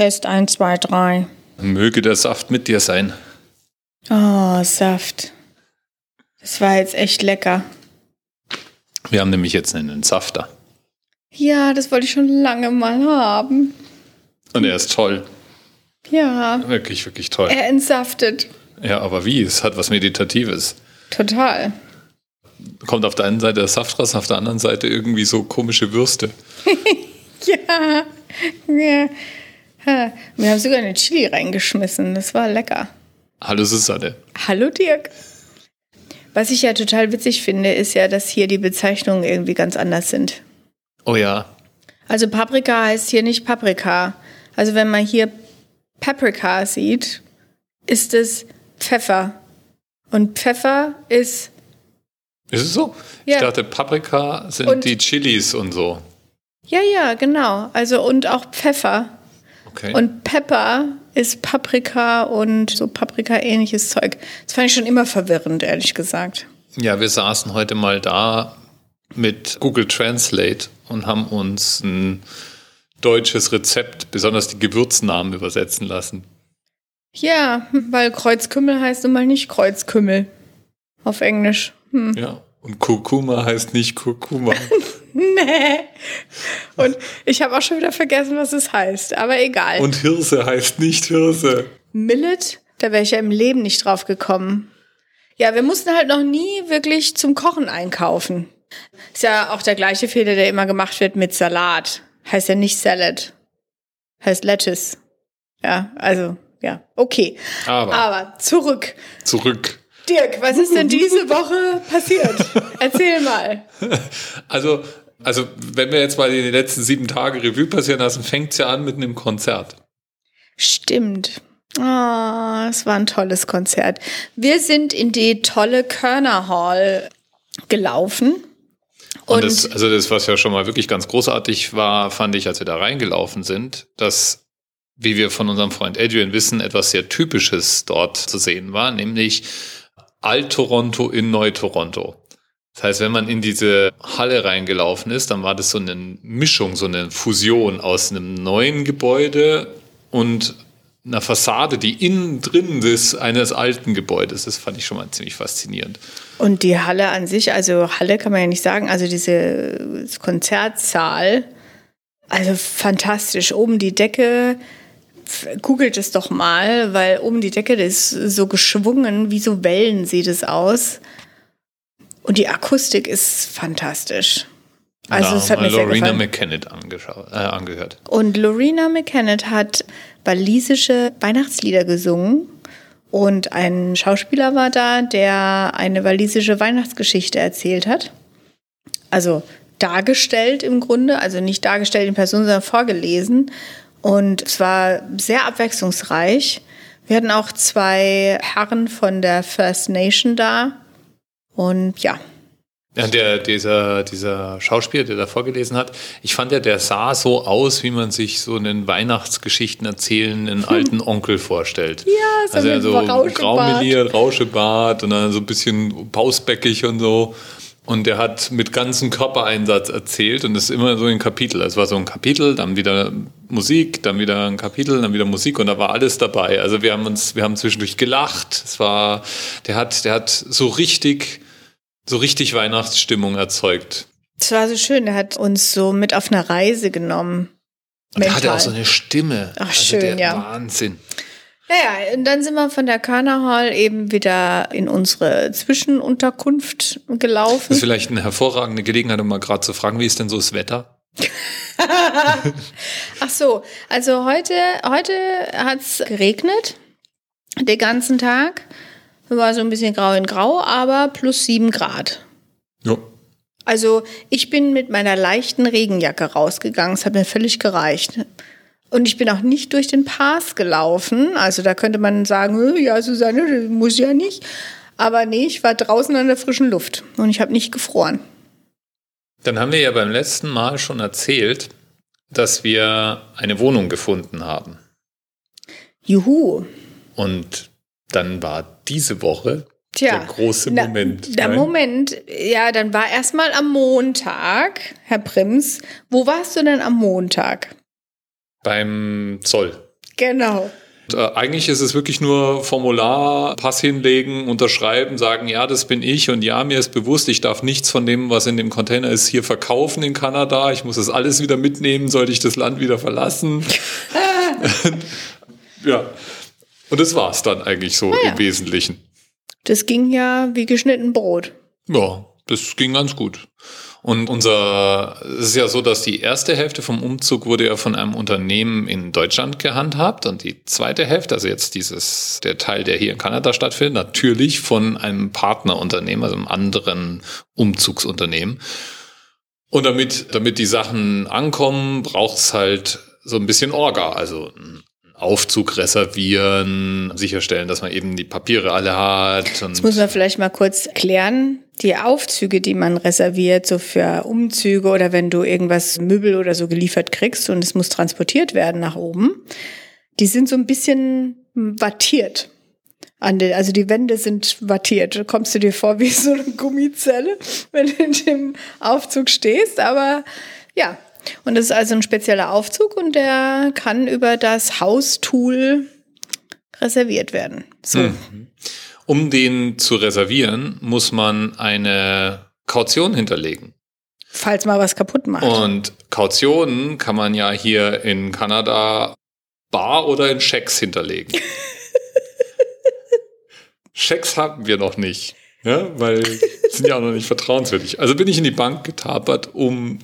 Test 1, 2, 3. Möge der Saft mit dir sein. Oh, Saft. Das war jetzt echt lecker. Wir haben nämlich jetzt einen Safter. Ja, das wollte ich schon lange mal haben. Und er ist toll. Ja, Wirklich, wirklich toll. er entsaftet. Ja, aber wie? Es hat was Meditatives. Total. Kommt auf der einen Seite der Saft raus, auf der anderen Seite irgendwie so komische Würste. Ja. ja. Ha. Wir haben sogar eine Chili reingeschmissen. Das war lecker. Hallo Susanne. Hallo Dirk. Was ich ja total witzig finde, ist ja, dass hier die Bezeichnungen irgendwie ganz anders sind. Oh ja. Also Paprika heißt hier nicht Paprika. Also wenn man hier Paprika sieht, ist es Pfeffer. Und Pfeffer ist, Ist es so? Ja. Ich dachte, Paprika sind Und- die Chilis und so. ja, ja, genau. Also und auch Pfeffer. Okay. Und Pepper ist Paprika und so Paprika-ähnliches Zeug. Das fand ich schon immer verwirrend, ehrlich gesagt. ja, wir saßen heute mal da mit Google Translate und haben uns ein deutsches Rezept, besonders die Gewürznamen, übersetzen lassen. Ja, weil Kreuzkümmel heißt nun mal nicht Kreuzkümmel. Auf Englisch. Hm. Ja. Und Kurkuma heißt nicht Kurkuma. Nee. Und ich habe auch schon wieder vergessen, was es heißt. Aber egal. Und Hirse heißt nicht Hirse. Millet, da wäre ich ja im Leben nicht drauf gekommen. Ja, wir mussten halt noch nie wirklich zum Kochen einkaufen. Ist ja auch der gleiche Fehler, der immer gemacht wird mit Salat. Heißt ja nicht Salad. Heißt Lettuce. Ja, also, ja, okay. Aber, Aber zurück. zurück. Dirk, was ist denn diese Woche passiert? Erzähl mal. Also, also, wenn wir jetzt mal die letzten sieben Tage Revue passieren lassen, fängt es ja an mit einem Konzert. Stimmt. Ah, es war ein tolles Konzert. Wir sind in die tolle Körner Hall gelaufen. Und, Und, das, also das, was ja schon mal wirklich ganz großartig war, fand ich, als wir da reingelaufen sind, dass, wie wir von unserem Freund Adrian wissen, etwas sehr Typisches dort zu sehen war, nämlich Alt-Toronto in Neu-Toronto. Das heißt, wenn man in diese Halle reingelaufen ist, dann war das so eine Mischung, so eine Fusion aus einem neuen Gebäude und einer Fassade, die innen drin ist eines alten Gebäudes. Das fand ich schon mal ziemlich faszinierend. und die Halle an sich, also Halle kann man ja nicht sagen, also diese Konzertsaal, also fantastisch. Oben die Decke, googelt es doch mal, weil oben die Decke, ist so geschwungen, wie so Wellen sieht es aus. Und die Akustik ist fantastisch. Also es hat mir Lorena angeschaut, äh, angehört. Und Lorena McKennitt hat walisische Weihnachtslieder gesungen. Und ein Schauspieler war da, der eine walisische Weihnachtsgeschichte erzählt hat. Also dargestellt im Grunde, also nicht dargestellt in Person, sondern vorgelesen. Und es war sehr abwechslungsreich. Wir hatten auch zwei Herren von der First Nation da. Und ja, Ja, der, dieser, dieser Schauspieler, der da vorgelesen hat, ich fand ja, der sah so aus, wie man sich so einen Weihnachtsgeschichten erzählenden alten Onkel vorstellt. Ja, so also mit so Rauschebart. graumeliert, Rauschebart und dann so ein bisschen pausbäckig und so. Und der hat mit ganzem Körpereinsatz erzählt und das ist immer so ein Kapitel. Es war so ein Kapitel, dann wieder Musik, dann wieder ein Kapitel, dann wieder Musik und da war alles dabei. Also wir haben uns, wir haben zwischendurch gelacht. Es war, der hat, der hat so richtig, so richtig Weihnachtsstimmung erzeugt. es war so schön. Er hat uns so mit auf eine Reise genommen. Und er hatte Mental. auch so eine Stimme. Ach, also schön, der ja. Wahnsinn. Naja, und dann sind wir von der Körner Hall eben wieder in unsere Zwischenunterkunft Das gelaufen. ist vielleicht eine hervorragende Gelegenheit, um mal gerade zu fragen, wie ist denn so das Wetter? Ach so, also heute, heute hat's geregnet, den ganzen Tag. War so ein bisschen grau in grau, aber plus sieben Grad. Ja. Also ich bin mit meiner leichten Regenjacke rausgegangen. Es hat mir völlig gereicht. Und ich bin auch nicht durch den Pass gelaufen. Also da könnte man sagen, "Äh, ja, Susanne, das muss ja nicht. Aber nee, ich war draußen an der frischen Luft und ich habe nicht gefroren. Dann haben wir ja beim letzten Mal schon erzählt, dass wir eine Wohnung gefunden haben. Juhu. Und dann war diese Woche Tja, der große na, Moment. Der Nein? Moment, ja, dann war erstmal am Montag, Herr Prims. Wo warst du denn am Montag? Beim Zoll. Genau. Und, äh, eigentlich ist es wirklich nur Formular, Pass hinlegen, unterschreiben, sagen, ja, das bin ich und ja, mir ist bewusst, ich darf nichts von dem, was in dem Container ist, hier verkaufen in Kanada. Ich muss das alles wieder mitnehmen, sollte ich das Land wieder verlassen. ja. Und das war es dann eigentlich so ja. im Wesentlichen. Das ging ja wie geschnitten Brot. Ja, das ging ganz gut. Und unser, es ist ja so, dass die erste Hälfte vom Umzug wurde ja von einem Unternehmen in Deutschland gehandhabt und die zweite Hälfte, also jetzt dieses, der Teil, der hier in Kanada stattfindet, natürlich von einem Partnerunternehmen, also einem anderen Umzugsunternehmen. Und damit, damit die Sachen ankommen, braucht es halt so ein bisschen Orga, also einen Aufzug reservieren, sicherstellen, dass man eben die Papiere alle hat. Das muss man vielleicht mal kurz klären die Aufzüge, die man reserviert, so für Umzüge oder wenn du irgendwas Möbel oder so geliefert kriegst und es muss transportiert werden nach oben, die sind so ein bisschen wattiert. An den, also die Wände sind wattiert. Da kommst du dir vor wie so eine Gummizelle, wenn du in dem Aufzug stehst. Aber ja, und das ist also ein spezieller Aufzug und der kann über das Haustool reserviert werden. So. Mhm. Um den zu reservieren, muss man eine Kaution hinterlegen. Falls mal was kaputt macht. Und Kautionen kann man ja hier in Kanada bar oder in Schecks hinterlegen. Schecks haben wir noch nicht, ja, weil sind ja auch noch nicht vertrauenswürdig. Also bin ich in die Bank getapert, um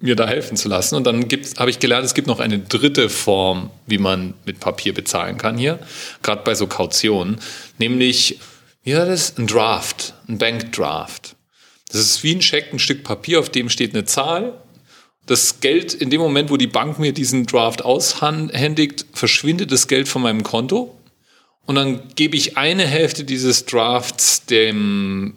mir da helfen zu lassen. Und dann habe ich gelernt, es gibt noch eine dritte Form, wie man mit Papier bezahlen kann hier, gerade bei so Kautionen, nämlich wie war das? Ein Draft, ein Bankdraft. Das ist wie ein Scheck, ein Stück Papier, auf dem steht eine Zahl. Das Geld, in dem Moment, wo die Bank mir diesen Draft aushändigt, verschwindet das Geld von meinem Konto. Und dann gebe ich eine Hälfte dieses Drafts dem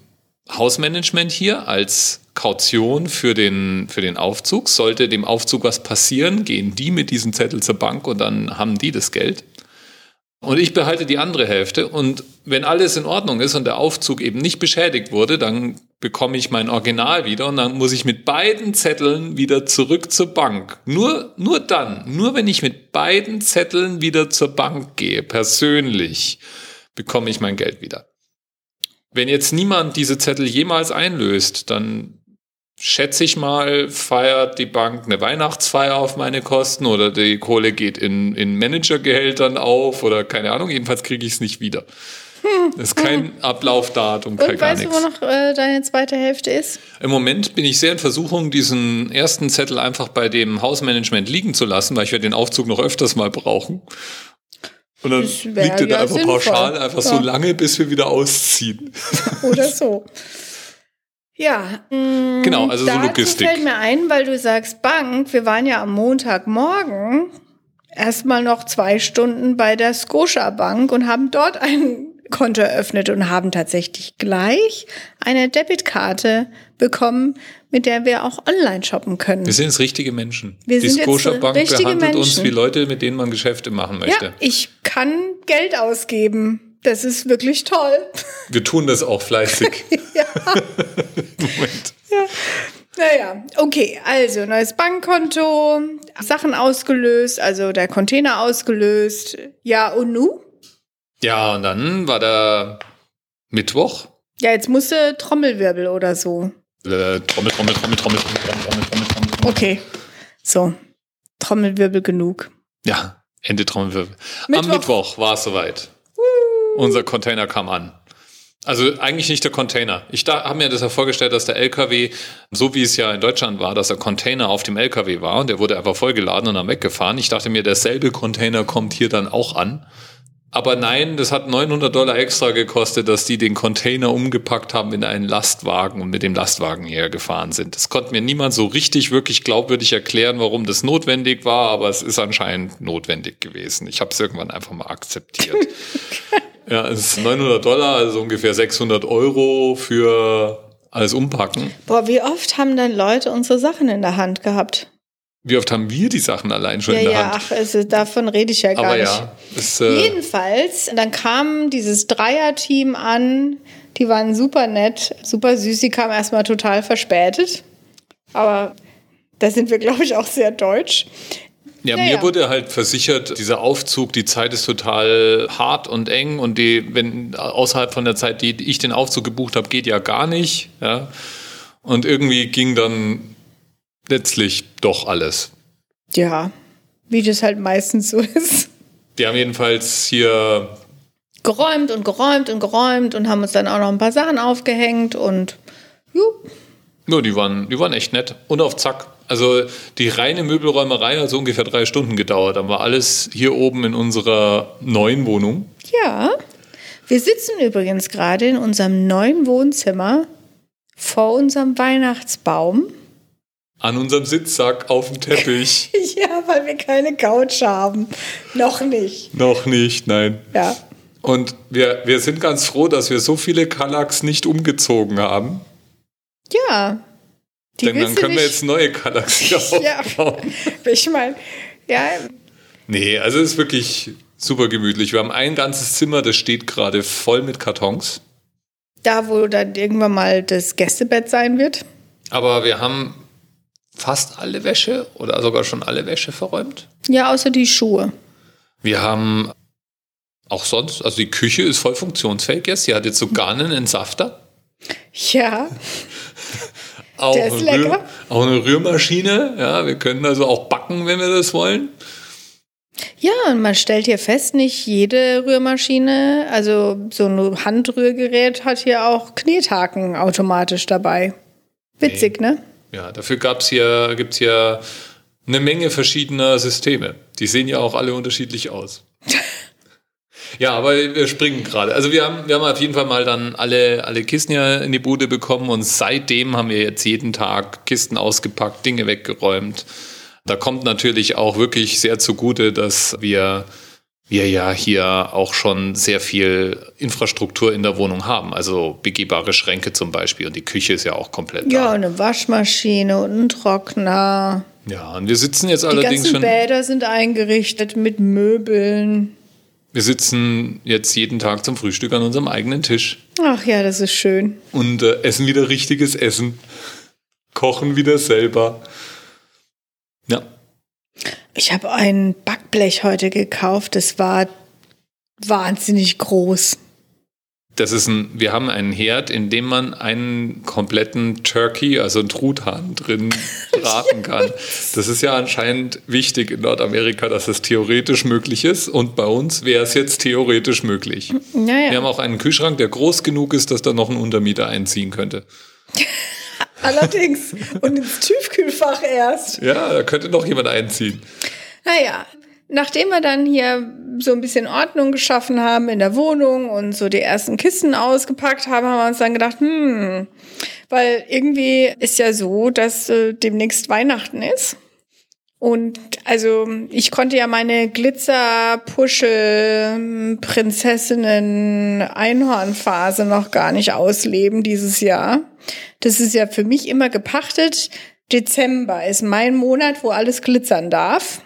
Hausmanagement hier als Kaution für den, für den Aufzug. Sollte dem Aufzug was passieren, gehen die mit diesem Zettel zur Bank und dann haben die das Geld. Und ich behalte die andere Hälfte. Und wenn alles in Ordnung ist und der Aufzug eben nicht beschädigt wurde, dann bekomme ich mein Original wieder und dann muss ich mit beiden Zetteln wieder zurück zur Bank. Nur, nur dann, nur wenn ich mit beiden Zetteln wieder zur Bank gehe, persönlich, bekomme ich mein Geld wieder. Wenn jetzt niemand diese Zettel jemals einlöst, dann schätze ich mal, feiert die Bank eine Weihnachtsfeier auf meine Kosten oder die Kohle geht in, in Managergehältern auf oder keine Ahnung, jedenfalls kriege ich es nicht wieder. Hm, das ist kein hm. Ablaufdatum, kein Und gar weißt nichts. du, wo noch äh, deine zweite Hälfte ist? Im Moment bin ich sehr in Versuchung, diesen ersten Zettel einfach bei dem Hausmanagement liegen zu lassen, weil ich werde den Aufzug noch öfters mal brauchen. Und dann liegt er ja da einfach sinnvoll. pauschal einfach ja. so lange, bis wir wieder ausziehen. Oder so. Ja, mh, genau, also so Logistik. fällt mir ein, weil du sagst Bank, wir waren ja am Montagmorgen erstmal noch zwei Stunden bei der Scotia Bank und haben dort ein Konto eröffnet und haben tatsächlich gleich eine Debitkarte bekommen, mit der wir auch online shoppen können. Wir sind jetzt richtige Menschen. Wir Die Scotia Bank behandelt Menschen. uns wie Leute, mit denen man Geschäfte machen möchte. Ja, ich kann Geld ausgeben. Das ist wirklich toll. Wir tun das auch fleißig. ja. Moment. Ja. Naja, okay, also neues Bankkonto, Sachen ausgelöst, also der Container ausgelöst. Ja, und nu? Ja, und dann war der Mittwoch. Ja, jetzt musste Trommelwirbel oder so. Äh, Trommel, Trommel, Trommel, Trommel, Trommel, Trommel, Trommel, Trommel, Trommel. Okay, so. Trommelwirbel genug. Ja, Ende Trommelwirbel. Mittwoch. Am Mittwoch war es soweit. Unser Container kam an. Also eigentlich nicht der Container. Ich habe mir das ja vorgestellt, dass der LKW, so wie es ja in Deutschland war, dass der Container auf dem LKW war und der wurde einfach vollgeladen und dann weggefahren. Ich dachte mir, derselbe Container kommt hier dann auch an. Aber nein, das hat 900 Dollar extra gekostet, dass die den Container umgepackt haben in einen Lastwagen und mit dem Lastwagen hergefahren sind. Das konnte mir niemand so richtig wirklich glaubwürdig erklären, warum das notwendig war, aber es ist anscheinend notwendig gewesen. Ich habe es irgendwann einfach mal akzeptiert. ja, es ist 900 Dollar, also ungefähr 600 Euro für alles umpacken. Boah, wie oft haben dann Leute unsere Sachen in der Hand gehabt? Wie oft haben wir die Sachen allein schon ja, in der ja, Hand? Ach, also davon rede ich ja gar Aber nicht. ja, ist, äh Jedenfalls, dann kam dieses Dreier-Team an. Die waren super nett, super süß. Die kamen erstmal total verspätet. Aber da sind wir, glaube ich, auch sehr deutsch. Ja, Ja, mir ja. wurde halt versichert, dieser Aufzug, die Zeit ist total hart und eng und die, wenn außerhalb von der Zeit, die ich den Aufzug gebucht habe, geht ja gar nicht. Ja. Und irgendwie ging dann letztlich doch alles. Ja, wie das halt meistens so ist. Wir haben jedenfalls hier, Geräumt und geräumt und geräumt und haben uns dann auch noch ein paar Sachen aufgehängt und ju, nur die waren, die waren echt nett und auf Zack. Also die reine Möbelräumerei hat so ungefähr drei Stunden gedauert. Dann war alles hier oben in unserer neuen Wohnung. Ja, wir sitzen übrigens gerade in unserem neuen Wohnzimmer vor unserem Weihnachtsbaum. An unserem Sitzsack auf dem Teppich. Ja, weil wir keine Couch haben. Noch nicht. Noch nicht, nein. Ja. Und wir, wir sind ganz froh, dass wir so viele Kallax nicht umgezogen haben. Ja. Die denn dann können wir jetzt neue Kallax wieder Ja. aufbauen. Ich meine, ja, Nee, also es ist wirklich super gemütlich. Wir haben ein ganzes Zimmer, das steht gerade voll mit Kartons. da wo dann irgendwann mal das Gästebett sein wird. Aber wir haben fast alle Wäsche oder sogar schon alle Wäsche verräumt. Ja, außer die Schuhe. Wir haben auch sonst, also die Küche ist voll funktionsfähig jetzt. Die hat jetzt sogar einen Entsafter. Ja, Auch, Der ist eine lecker. Rühr, auch eine Rührmaschine. Ja, wir können also auch backen, wenn wir das wollen. Ja, und man stellt hier fest, nicht jede Rührmaschine, also so ein Handrührgerät hat hier auch Knethaken automatisch dabei. Witzig, ne? Ja, dafür gab's hier, gibt's hier eine Menge verschiedener Systeme. Die sehen ja auch alle unterschiedlich aus. Ja, aber wir springen gerade. Also wir haben, wir haben auf jeden Fall mal dann alle, alle Kisten ja in die Bude bekommen und seitdem haben wir jetzt jeden Tag Kisten ausgepackt, Dinge weggeräumt. Da kommt natürlich auch wirklich sehr zugute, dass wir wir ja hier auch schon sehr viel Infrastruktur in der Wohnung haben. Also begehbare Schränke zum Beispiel und die Küche ist ja auch komplett Ja, da. und eine Waschmaschine und ein Trockner. Ja, und wir sitzen jetzt Die allerdings ganzen schon, Bäder sind eingerichtet mit Möbeln. Wir sitzen jetzt jeden Tag zum Frühstück an unserem eigenen Tisch Ach ja, das ist schön. und äh, essen wieder richtiges Essen, kochen wieder selber. Ja, Ich habe ein Backblech heute gekauft. Das war wahnsinnig groß. Das ist ein, wir haben einen Herd, in dem man einen kompletten Turkey, also einen Truthahn drin braten kann. Das ist ja anscheinend wichtig in Nordamerika, dass es theoretisch möglich ist und bei uns wäre es jetzt theoretisch möglich. Naja. Wir haben auch einen Kühlschrank, der groß genug ist, dass da noch ein Untermieter einziehen könnte. Allerdings. Und ins Tiefkühlfach erst. Ja, da könnte noch jemand einziehen. Naja, nachdem wir dann hier so ein bisschen Ordnung geschaffen haben in der Wohnung und so die ersten Kisten ausgepackt haben, haben wir uns dann gedacht, hm, weil irgendwie ist ja so, dass äh, demnächst Weihnachten ist. Und also ich konnte ja meine Glitzer-Puschel, Prinzessinnen, Einhornphase noch gar nicht ausleben dieses Jahr. Das ist ja für mich immer gepachtet. Dezember ist mein Monat, wo alles glitzern darf.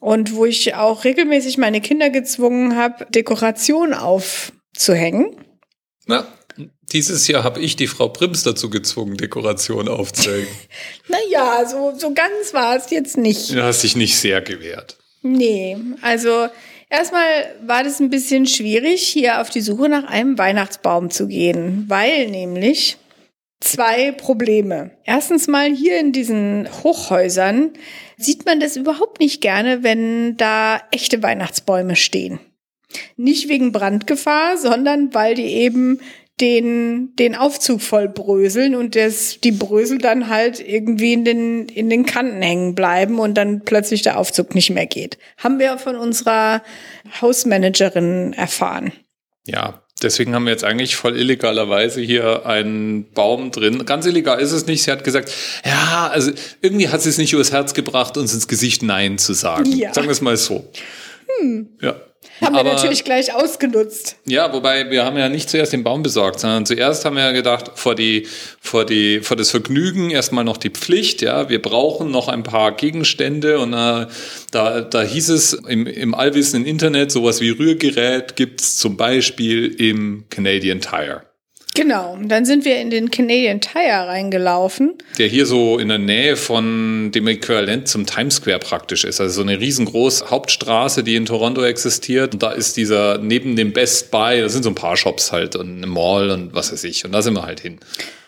Und wo ich auch regelmäßig meine Kinder gezwungen habe, Dekoration aufzuhängen. Na, dieses Jahr habe ich die Frau Prims dazu gezwungen, Dekoration aufzuhängen. Naja, so, so ganz war es jetzt nicht. Du hast dich nicht sehr gewehrt. Nee, also erstmal war das ein bisschen schwierig, hier auf die Suche nach einem Weihnachtsbaum zu gehen, weil nämlich zwei Probleme. Erstens mal hier in diesen Hochhäusern sieht man das überhaupt nicht gerne, wenn da echte Weihnachtsbäume stehen. Nicht wegen Brandgefahr, sondern weil die eben den, den Aufzug voll bröseln und das, die Brösel dann halt irgendwie in den, in den Kanten hängen bleiben und dann plötzlich der Aufzug nicht mehr geht. Haben wir von unserer Hausmanagerin erfahren. Ja, deswegen haben wir jetzt eigentlich voll illegalerweise hier einen Baum drin. Ganz illegal ist es nicht. Sie hat gesagt, ja, also irgendwie hat sie es nicht übers Herz gebracht, uns ins Gesicht Nein zu sagen. Ja. Sagen wir es mal so. Ja. Haben Aber- wir natürlich gleich ausgenutzt. Ja, wobei wir haben ja nicht zuerst den Baum besorgt, sondern zuerst haben wir ja gedacht, vor die, vor die, vor das Vergnügen erstmal noch die Pflicht, ja. Wir brauchen noch ein paar Gegenstände und äh, da, da hieß es im, im allwissenden Internet, sowas wie Rührgerät gibt's zum Beispiel im Canadian Tire. Genau, und dann sind wir in den Canadian Tire reingelaufen. Der hier so in der Nähe von dem Äquivalent zum Times Square praktisch ist. Also so eine riesengroße Hauptstraße, die in Toronto existiert. Und da ist dieser neben dem Best Buy, da sind so ein paar Shops halt und eine Mall und was weiß ich. Und da sind wir halt hin.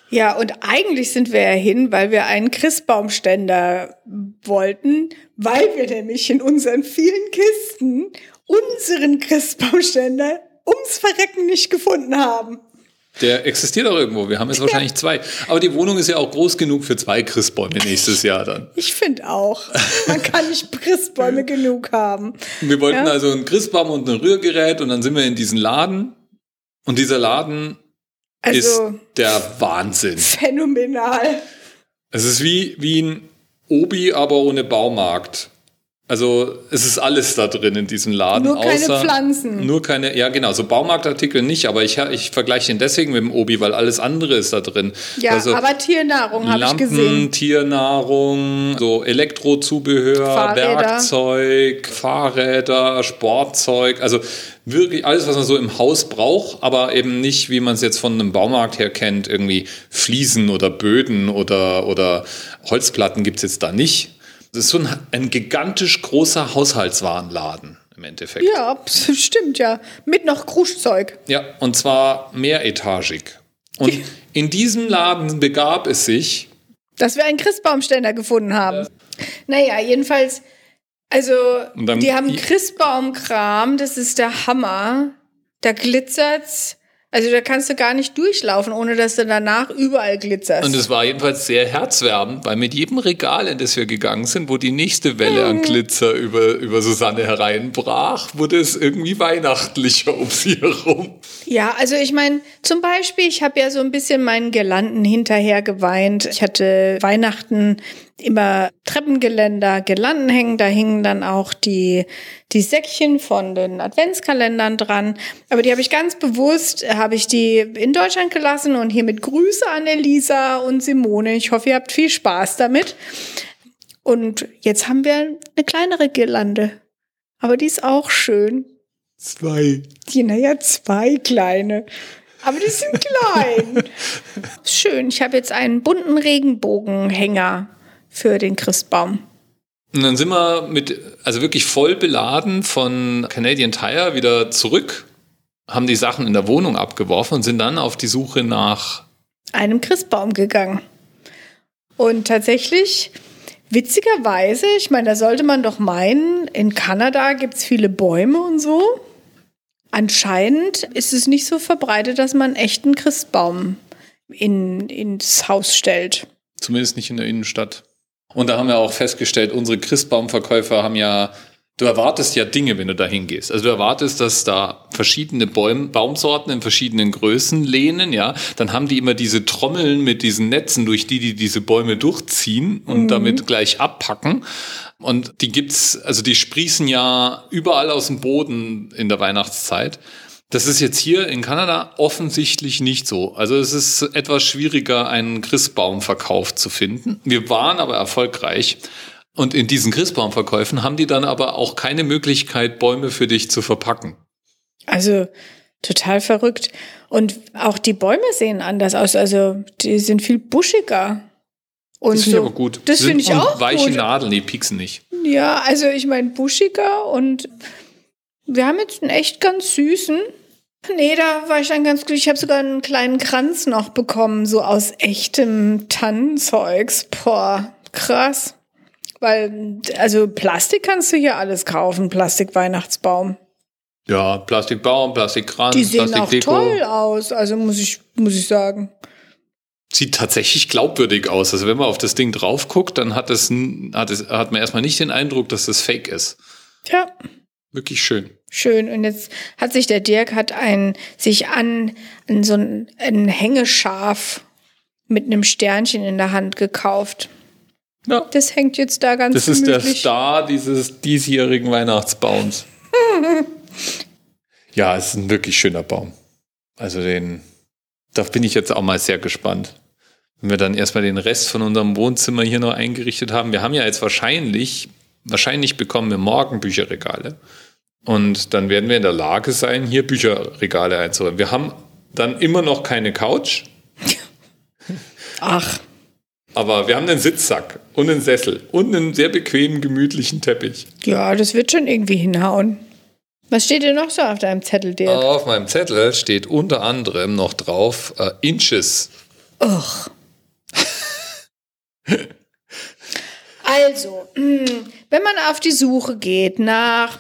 Ja, und eigentlich sind wir ja hin, weil wir einen Christbaumständer wollten, weil wir nämlich in unseren vielen Kisten unseren Christbaumständer ums Verrecken nicht gefunden haben. Der existiert auch irgendwo. Wir haben jetzt wahrscheinlich zwei. Aber die Wohnung ist ja auch groß genug für zwei Christbäume nächstes Jahr dann. Ich finde auch. Man kann nicht Christbäume genug haben. Wir wollten ja? also einen Christbaum und ein Rührgerät und dann sind wir in diesen Laden. Und dieser Laden also, ist der Wahnsinn. Phänomenal. Es ist wie, wie ein Obi, aber ohne Baumarkt. Also es ist alles da drin in diesem Laden. Nur keine außer, Pflanzen. Nur keine, ja genau, so Baumarktartikel nicht, aber ich, ich vergleiche den deswegen mit dem Obi, weil alles andere ist da drin. Ja, also aber Tiernahrung habe ich gesehen. Tiernahrung, so Elektrozubehör, Fahrräder. Werkzeug, Fahrräder, Sportzeug, also wirklich alles, was man so im Haus braucht, aber eben nicht, wie man es jetzt von einem Baumarkt her kennt, irgendwie Fliesen oder Böden oder, oder Holzplatten gibt es jetzt da nicht das ist so ein, ein gigantisch großer Haushaltswarenladen im Endeffekt. Ja, stimmt ja. Mit noch Kruschzeug. Ja, und zwar mehretagig. Und in diesem Laden begab es sich, dass wir einen Christbaumständer gefunden haben. Ja. Naja, jedenfalls, also die haben Christbaumkram, das ist der Hammer. Da glitzert's. Also da kannst du gar nicht durchlaufen, ohne dass du danach überall glitzerst. Und es war jedenfalls sehr herzwärmend, weil mit jedem Regal, in das wir gegangen sind, wo die nächste Welle an mhm. Glitzer über, über Susanne hereinbrach, wurde es irgendwie weihnachtlicher um sie herum. Ja, also ich meine, zum Beispiel, ich habe ja so ein bisschen meinen Girlanden hinterher geweint. Ich hatte Weihnachten immer Treppengeländer, Girlanden hängen. Da hingen dann auch die, die Säckchen von den Adventskalendern dran. Aber die habe ich ganz bewusst, habe ich die in Deutschland gelassen und hiermit Grüße an Elisa und Simone. Ich hoffe, ihr habt viel Spaß damit. Und jetzt haben wir eine kleinere Girlande. Aber die ist auch schön. Zwei. Die, naja, zwei kleine. Aber die sind klein. Schön. Ich habe jetzt einen bunten Regenbogenhänger für den Christbaum. Und dann sind wir mit, also wirklich voll beladen von Canadian Tire wieder zurück, haben die Sachen in der Wohnung abgeworfen und sind dann auf die Suche nach einem Christbaum gegangen. Und tatsächlich, witzigerweise, ich meine, da sollte man doch meinen, in Kanada gibt es viele Bäume und so. Anscheinend ist es nicht so verbreitet, dass man echt einen Christbaum in, ins Haus stellt. Zumindest nicht in der Innenstadt. Und da haben wir auch festgestellt, unsere Christbaumverkäufer haben ja, du erwartest ja Dinge, wenn du da hingehst. Also du erwartest, dass da verschiedene Bäum, Baumsorten in verschiedenen Größen lehnen, ja. Dann haben die immer diese Trommeln mit diesen Netzen, durch die die diese Bäume durchziehen und mhm. damit gleich abpacken. Und die gibt's, also die sprießen ja überall aus dem Boden in der Weihnachtszeit. Das ist jetzt hier in Kanada offensichtlich nicht so. Also es ist etwas schwieriger, einen Christbaumverkauf zu finden. Wir waren aber erfolgreich. Und in diesen Christbaumverkäufen haben die dann aber auch keine Möglichkeit, Bäume für dich zu verpacken. Also total verrückt. Und auch die Bäume sehen anders aus. Also die sind viel buschiger. Und das finde so, ich aber gut. Das finde ich auch weiche gut. Nadeln, die pieksen nicht. Ja, also ich meine buschiger und wir haben jetzt einen echt ganz süßen. Nee, da war ich dann ganz glücklich. Ich habe sogar einen kleinen Kranz noch bekommen, so aus echtem Tannenzeugs. Boah, krass. Weil, also Plastik kannst du hier alles kaufen, Plastik-Weihnachtsbaum. Ja, Plastikbaum, Plastikkranz, Die sehen auch toll aus, also muss ich, muss ich sagen. Sieht tatsächlich glaubwürdig aus. Also wenn man auf das Ding drauf guckt, dann hat, es, hat, es, hat man erstmal nicht den Eindruck, dass das fake ist. Ja. Wirklich schön. Schön. Und jetzt hat sich der Dirk hat ein, sich an, an so ein, ein Hängeschaf mit einem Sternchen in der Hand gekauft. Ja. Das hängt jetzt da ganz Das ist der Star dieses diesjährigen Weihnachtsbaums. ja, es ist ein wirklich schöner Baum. Also den, da bin ich jetzt auch mal sehr gespannt. Wenn wir dann erstmal den Rest von unserem Wohnzimmer hier noch eingerichtet haben. Wir haben ja jetzt wahrscheinlich, wahrscheinlich bekommen wir morgen Bücherregale. Und dann werden wir in der Lage sein, hier Bücherregale einzuräumen. Wir haben Dann immer noch keine Couch. Ach. Aber wir haben einen Sitzsack und einen Sessel und einen sehr bequemen, gemütlichen Teppich. Ja, das wird schon irgendwie hinhauen. Was steht denn noch so auf deinem Zettel, Dirk? Auf meinem Zettel steht unter anderem noch drauf äh, Inches. Och. Also, mm, wenn man auf die Suche geht nach,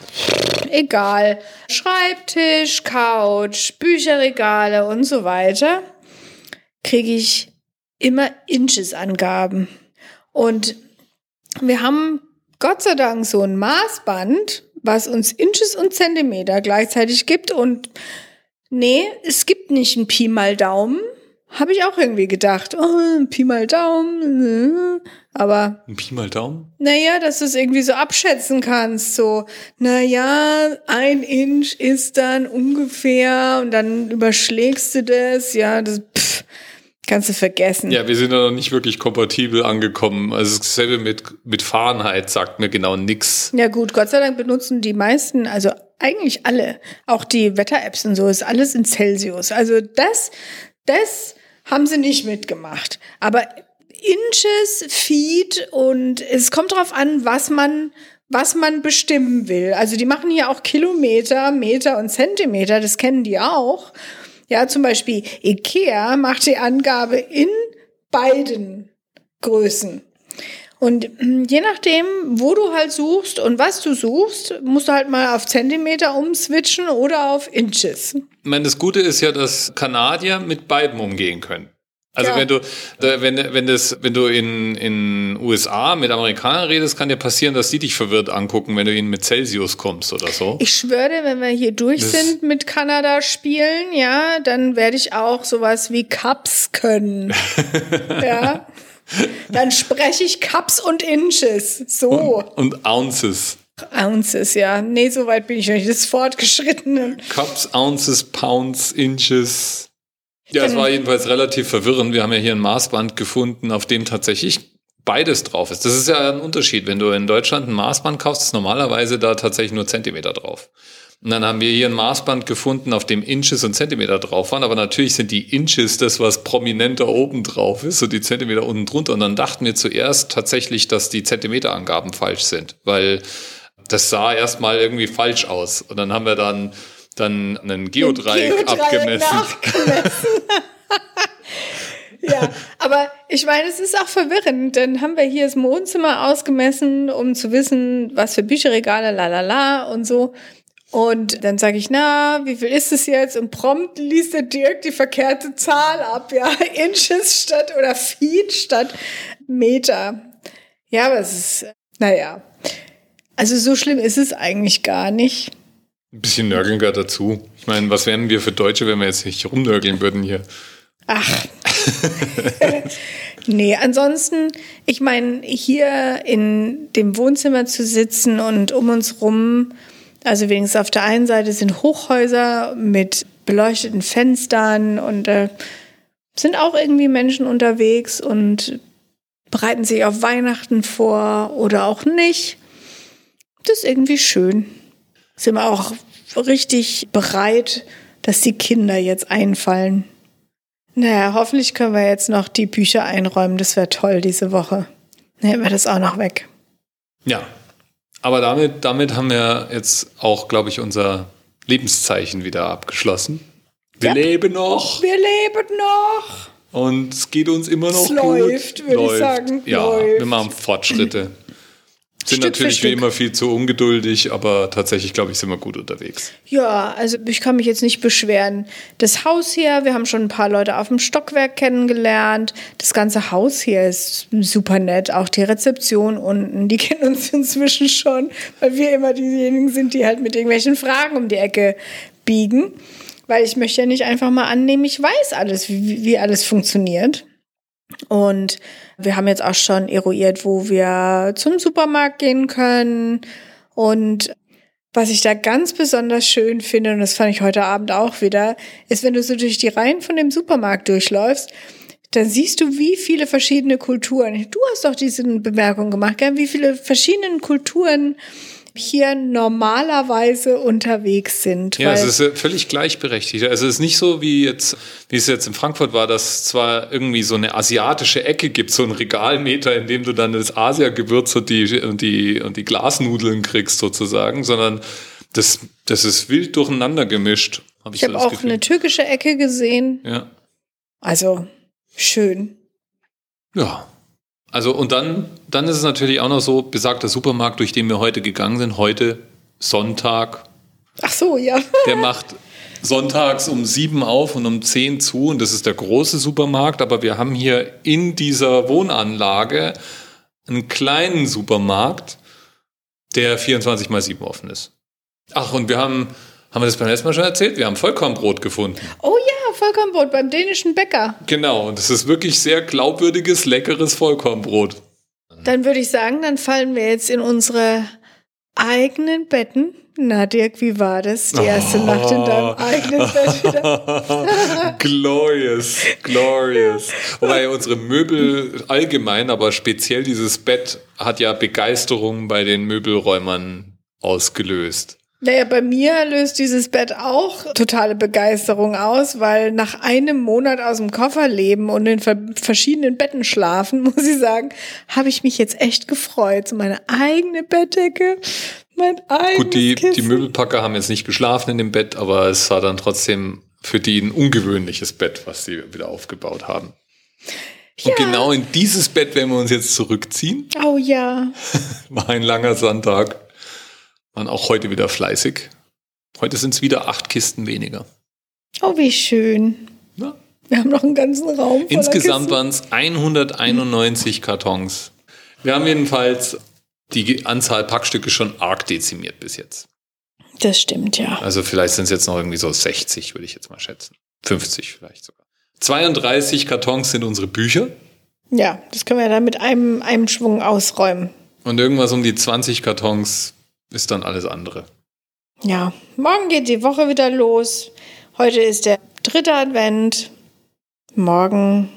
egal, Schreibtisch, Couch, Bücherregale und so weiter, kriege ich immer Inches-Angaben. Und wir haben Gott sei Dank so ein Maßband, was uns Inches und Zentimeter gleichzeitig gibt. Und nee, es gibt nicht ein Pi mal Daumen. Habe ich auch irgendwie gedacht. Oh, ein Pi mal Daumen. Aber. Ein Pi mal Daumen? Naja, dass du es irgendwie so abschätzen kannst. So, naja, ein Inch ist dann ungefähr und dann überschlägst du das. Ja, das, pff, Kannst du vergessen. Ja, wir sind ja noch nicht wirklich kompatibel angekommen. Also dasselbe mit, mit Fahrenheit sagt mir genau nix. Ja gut, Gott sei Dank benutzen die meisten, also eigentlich alle, auch die Wetter-Apps und so, ist alles in Celsius. Also das, das haben sie nicht mitgemacht. Aber Inches, Feet und es kommt darauf an, was man was man bestimmen will. Also die machen hier auch Kilometer, Meter und Zentimeter, das kennen die auch. Ja, zum Beispiel IKEA macht die Angabe in beiden Größen. Und hm, je nachdem, wo du halt suchst und was du suchst, musst du halt mal auf Zentimeter umswitchen oder auf Inches. Ich meine, das Gute ist ja, dass Kanadier mit beiden umgehen können. Also ja. wenn du wenn wenn das wenn du in in USA mit Amerikanern redest, kann dir passieren, dass die dich verwirrt angucken, wenn du ihnen mit Celsius kommst oder so. Ich schwöre, wenn wir hier durch das sind mit Kanada spielen, ja, dann werde ich auch sowas wie Cups können. ja. Dann spreche ich Cups und Inches. So. Und, und Ounces. Ounces, ja. Nee, so weit bin ich noch nicht. Das ist fortgeschritten. Cups, Ounces, Pounds, Inches. Ja, es war jedenfalls relativ verwirrend. Wir haben ja hier ein Maßband gefunden, auf dem tatsächlich beides drauf ist. Das ist ja ein Unterschied. Wenn du in Deutschland ein Maßband kaufst, ist normalerweise da tatsächlich nur Zentimeter drauf. Und dann haben wir hier ein Maßband gefunden, auf dem Inches und Zentimeter drauf waren. Aber natürlich sind die Inches das, was prominenter oben drauf ist und die Zentimeter unten drunter. Und dann dachten wir zuerst tatsächlich, dass die Zentimeterangaben falsch sind, weil das sah erstmal irgendwie falsch aus. Und dann haben wir dann dann einen Geodreieck, Geodreieck abgemessen. ja, aber ich meine, es ist auch verwirrend. Dann haben wir hier das Wohnzimmer ausgemessen, um zu wissen, was für Bücherregale, la la la und so. Und dann sage ich, na, wie viel ist es jetzt? Und prompt liest der Dirk die verkehrte Zahl ab, ja. Inches statt oder Feet statt Meter. Ja, aber es ist, naja. Also so schlimm ist es eigentlich gar nicht. Ein bisschen Nörgeln gehört dazu. Ich meine, was wären wir für Deutsche, wenn wir jetzt nicht rumnörgeln würden hier? Ach. nee, ansonsten, ich meine, hier in dem Wohnzimmer zu sitzen und um uns rum, also wenigstens auf der einen Seite sind Hochhäuser mit beleuchteten Fenstern und äh, sind auch irgendwie Menschen unterwegs und bereiten sich auf Weihnachten vor oder auch nicht. Das ist irgendwie schön sind wir auch richtig bereit, dass die Kinder jetzt einfallen. Naja, hoffentlich können wir jetzt noch die Bücher einräumen. Das wäre toll diese Woche. Dann hätten wir das auch noch weg. Ja, aber damit, damit haben wir jetzt auch, glaube ich, unser Lebenszeichen wieder abgeschlossen. Wir ja. leben noch. Wir leben noch. Und es geht uns immer noch es gut. Läuft, würde ich sagen. Ja, läuft. wir machen Fortschritte. Sind Stück natürlich wie immer viel zu ungeduldig, aber tatsächlich, glaube ich, sind wir gut unterwegs. Ja, also ich kann mich jetzt nicht beschweren. Das Haus hier, wir haben schon ein paar Leute auf dem Stockwerk kennengelernt. Das ganze Haus hier ist super nett. Auch die Rezeption unten, die kennen uns inzwischen schon, weil wir immer diejenigen sind, die halt mit irgendwelchen Fragen um die Ecke biegen. Weil ich möchte ja nicht einfach mal annehmen, ich weiß alles, wie, wie alles funktioniert. Und wir haben jetzt auch schon eruiert, wo wir zum Supermarkt gehen können. Und was ich da ganz besonders schön finde, und das fand ich heute Abend auch wieder, ist, wenn du so durch die Reihen von dem Supermarkt durchläufst, dann siehst du, wie viele verschiedene Kulturen, du hast doch diese Bemerkung gemacht, gell? wie viele verschiedene Kulturen hier normalerweise unterwegs sind. Ja, es ist völlig gleichberechtigt. Also es ist nicht so wie jetzt, wie es jetzt in Frankfurt war, dass zwar irgendwie so eine asiatische Ecke gibt, so ein Regalmeter, in dem du dann das Asia-Gewürz und die, und die, und die Glasnudeln kriegst sozusagen, sondern das, das ist wild durcheinander gemischt. Hab ich ich so habe auch Gefühl. eine türkische Ecke gesehen. Ja. Also schön. Ja. Also und dann, dann ist es natürlich auch noch so, besagter Supermarkt, durch den wir heute gegangen sind, heute Sonntag. Ach so, ja. Der macht sonntags um sieben auf und um zehn zu und das ist der große Supermarkt, aber wir haben hier in dieser Wohnanlage einen kleinen Supermarkt, der 24 mal sieben offen ist. Ach, und wir haben, haben wir das beim letzten Mal schon erzählt? Wir haben Vollkornbrot gefunden. Oh Vollkornbrot beim dänischen Bäcker. Genau, und das ist wirklich sehr glaubwürdiges, leckeres Vollkornbrot. Dann würde ich sagen, dann fallen wir jetzt in unsere eigenen Betten. Na, Dirk, wie war das? Die erste oh. Nacht in deinem eigenen Bett wieder. glorious, glorious. Wobei unsere Möbel allgemein, aber speziell dieses Bett hat ja Begeisterung bei den Möbelräumern ausgelöst. Naja, bei mir löst dieses Bett auch totale Begeisterung aus, weil nach einem Monat aus dem Koffer leben und in verschiedenen Betten schlafen, muss ich sagen, habe ich mich jetzt echt gefreut. So meine eigene Bettdecke, mein eigenes Gut, die, Kissen. die Möbelpacker haben jetzt nicht geschlafen in dem Bett, aber es war dann trotzdem für die ein ungewöhnliches Bett, was sie wieder aufgebaut haben. Ja. Und genau in dieses Bett werden wir uns jetzt zurückziehen. Oh ja. War ein langer Sonntag waren auch heute wieder fleißig. Heute sind es wieder acht Kisten weniger. Oh, wie schön. Ja. Wir haben noch einen ganzen Raum. Insgesamt waren es 191 Kartons. Wir haben jedenfalls die Anzahl Packstücke schon arg dezimiert bis jetzt. Das stimmt, ja. Also vielleicht sind es jetzt noch irgendwie so 60, würde ich jetzt mal schätzen. 50 vielleicht sogar. 32 Kartons sind unsere Bücher. Ja, das können wir dann mit einem, einem Schwung ausräumen. Und irgendwas um die 20 Kartons ist dann alles andere. Ja, morgen geht die Woche wieder los. Heute ist der dritte Advent. Morgen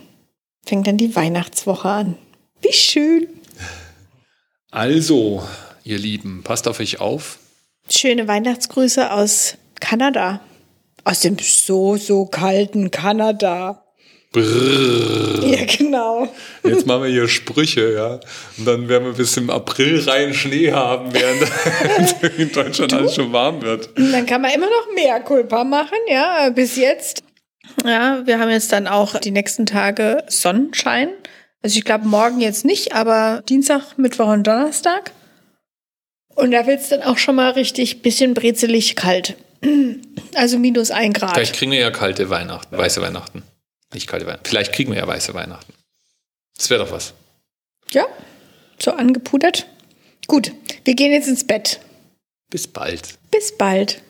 fängt dann die Weihnachtswoche an. Wie schön. Also, ihr Lieben, passt auf euch auf. Schöne Weihnachtsgrüße aus Kanada. Aus dem so, so kalten Kanada. Brrr. Ja, genau. Jetzt machen wir hier Sprüche, ja. Und dann werden wir bis im April rein Schnee haben, während in Deutschland du? alles schon warm wird. Dann kann man immer noch mehr Kulpa machen, ja. Bis jetzt. Ja, wir haben jetzt dann auch die nächsten Tage Sonnenschein. Also ich glaube morgen jetzt nicht, aber Dienstag, Mittwoch und Donnerstag. Und da wird es dann auch schon mal richtig bisschen brezelig kalt. Also minus ein Grad. Vielleicht kriegen wir ja kalte Weihnachten, weiße Weihnachten. Nicht kalte Weihnachten. Vielleicht kriegen wir ja weiße Weihnachten. Das wäre doch was. Ja, so angepudert. Gut, wir gehen jetzt ins Bett. Bis bald. Bis bald.